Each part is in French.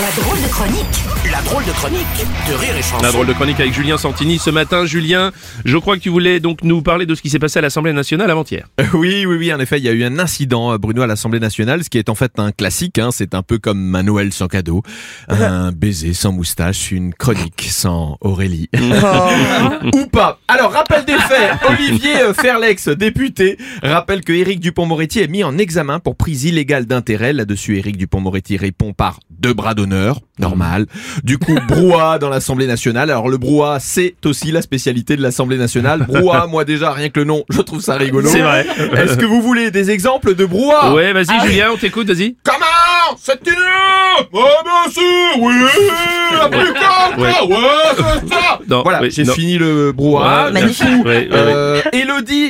La drôle de chronique. La drôle de chronique de Rire et Chanson. La drôle de chronique avec Julien Santini ce matin. Julien, je crois que tu voulais donc nous parler de ce qui s'est passé à l'Assemblée nationale avant-hier. Oui, oui, oui, en effet, il y a eu un incident, euh, Bruno, à l'Assemblée nationale, ce qui est en fait un classique, hein, c'est un peu comme un Noël sans cadeau, un baiser sans moustache, une chronique sans Aurélie. Ou pas. Alors, rappel des faits, Olivier euh, Ferlex, député, rappelle que Éric Dupont-Moretti est mis en examen pour prise illégale d'intérêt. Là-dessus, Éric Dupont-Moretti répond par deux bras d'honneur, normal. Du coup, brouhaha dans l'Assemblée nationale. Alors, le brouhaha, c'est aussi la spécialité de l'Assemblée nationale. Brouhaha, moi déjà, rien que le nom, je trouve ça rigolo. C'est vrai. Est-ce que vous voulez des exemples de brouhaha Ouais, vas-y Julien, on t'écoute, vas-y. Comment C'est une Ouais, bien sûr, oui La plus calme, Ouais. c'est ça Non, Voilà, oui, j'ai non. fini le brouhaha. Ouais, magnifique. Ouais, ouais, ouais. euh,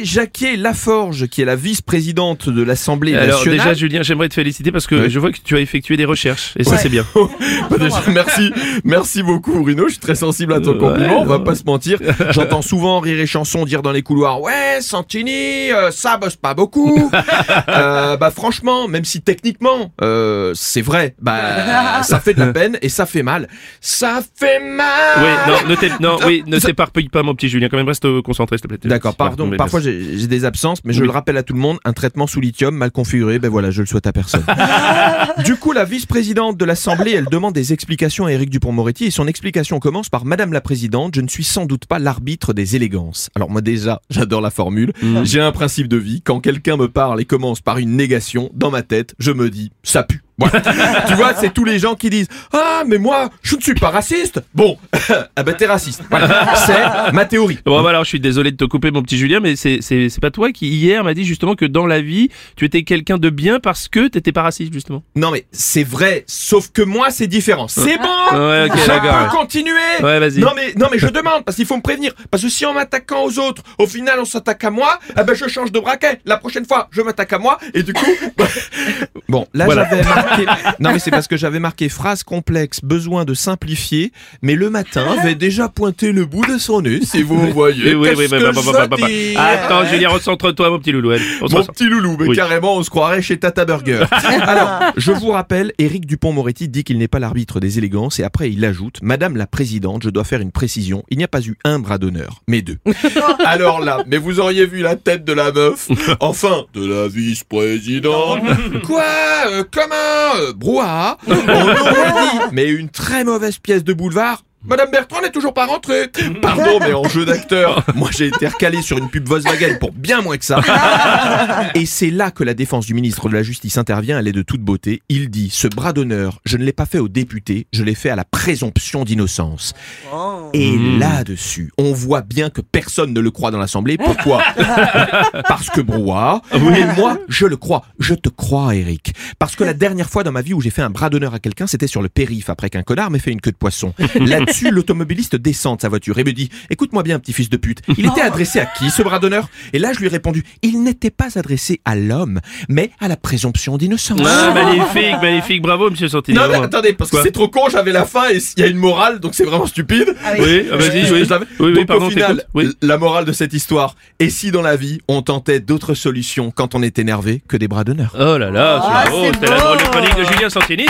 Jacquet-Laforge, qui est la vice-présidente de l'Assemblée Alors nationale. déjà Julien, j'aimerais te féliciter parce que Ouais. je vois que tu as effectué des recherches et ça c'est bien. Bah, déjà, merci, merci beaucoup Bruno, je suis très sensible à ton Ouais, compliment, on va pas se mentir. J'entends souvent Rire et Chanson dire dans les couloirs, ouais, Santini, euh, ça bosse pas beaucoup. Euh, bah franchement, même si techniquement, euh, c'est vrai, bah ça fait de la peine et ça fait mal. Ça fait mal Oui, non, ne oui, ne t'éparpille pas mon petit Julien, quand même reste euh, concentré s'il te plaît. D'accord, pardon. Parfois j'ai des absences, mais je le rappelle à tout le monde, un traitement sous lithium mal configuré, ben voilà, je le souhaite à personne. du coup, la vice-présidente de l'Assemblée, elle demande des explications à Éric Dupont-Moretti et son explication commence par Madame la Présidente, je ne suis sans doute pas l'arbitre des élégances. Alors moi déjà, j'adore la formule. Mm. J'ai un principe de vie, quand quelqu'un me parle et commence par une négation, dans ma tête, je me dis, ça pue. Tu vois, c'est tous les gens qui disent Ah, mais moi, je ne suis pas raciste. Bon, ah ben t'es raciste. Voilà. C'est ma théorie. Bon, bah alors je suis désolé de te couper mon petit Julien, mais c'est pas toi qui hier m'a dit justement que dans la vie tu étais quelqu'un de bien parce que t'étais pas raciste justement. Non mais c'est vrai, sauf que moi c'est différent. C'est bon Ouais, ok, Je peux continuer Ouais, vas-y. Non mais non mais je demande parce qu'il faut me prévenir parce que si en m'attaquant aux autres, au final on s'attaque à moi, eh ben je change de braquet. La prochaine fois, je m'attaque à moi et du coup Bon, là Voilà. j'avais marqué Non mais c'est parce que j'avais marqué phrase complexe, besoin de simplifier, mais le matin avait déjà pointé le bout de son nez, si vous voyez. Oui, oui, oui, Qu'est-ce bah, bah, bah, Attends Julien, recentre-toi mon petit loulou. Mon petit loulou, mais Oui. carrément, on se croirait chez Tata Burger. Alors, je vous rappelle, Éric Dupont-Moretti dit qu'il n'est pas l'arbitre des élégances et après il ajoute, Madame la Présidente, je dois faire une précision, il n'y a pas eu un bras d'honneur, mais deux. Alors là, mais vous auriez vu la tête de la meuf, enfin, de la vice-présidente. Quoi euh, Comment euh, Brouhaha On aurait dit, mais une très mauvaise pièce de boulevard. Madame Bertrand n'est toujours pas rentrée. Pardon, mais en jeu d'acteur, moi j'ai été recalé sur une pub Volkswagen pour bien moins que ça. Et c'est là que la défense du ministre de la Justice intervient, elle est de toute beauté. Il dit, ce bras d'honneur, je ne l'ai pas fait au député, je l'ai fait à la présomption d'innocence. Et Mmh. là-dessus, on voit bien que personne ne le croit dans l'Assemblée. Pourquoi Parce que brouhaha. Ah Mais moi, je le crois. Je te crois, Eric. Parce que la dernière fois dans ma vie où j'ai fait un bras d'honneur à quelqu'un, c'était sur le périph' après qu'un connard m'ait fait une queue de poisson. L'automobiliste descend de sa voiture et me dit Écoute-moi bien, petit fils de pute. Il était adressé à qui ce bras d'honneur? Et là, je lui ai répondu Il n'était pas adressé à l'homme, mais à la présomption d'innocence. Ah, magnifique, magnifique, bravo monsieur Santini. Non mais attendez, parce que c'est trop con, j'avais la fin et il y a une morale, donc c'est vraiment stupide. Oui, ah, vas-y, Je- oui. je l'avais- Oui, oui, donc pardon, au final, la morale de cette histoire, et si dans la vie on tentait d'autres solutions quand on est énervé que des bras d'honneur? Oh là là, Ah, c'est- oh, c'est c'était la drôle de chronique de Julien Santini.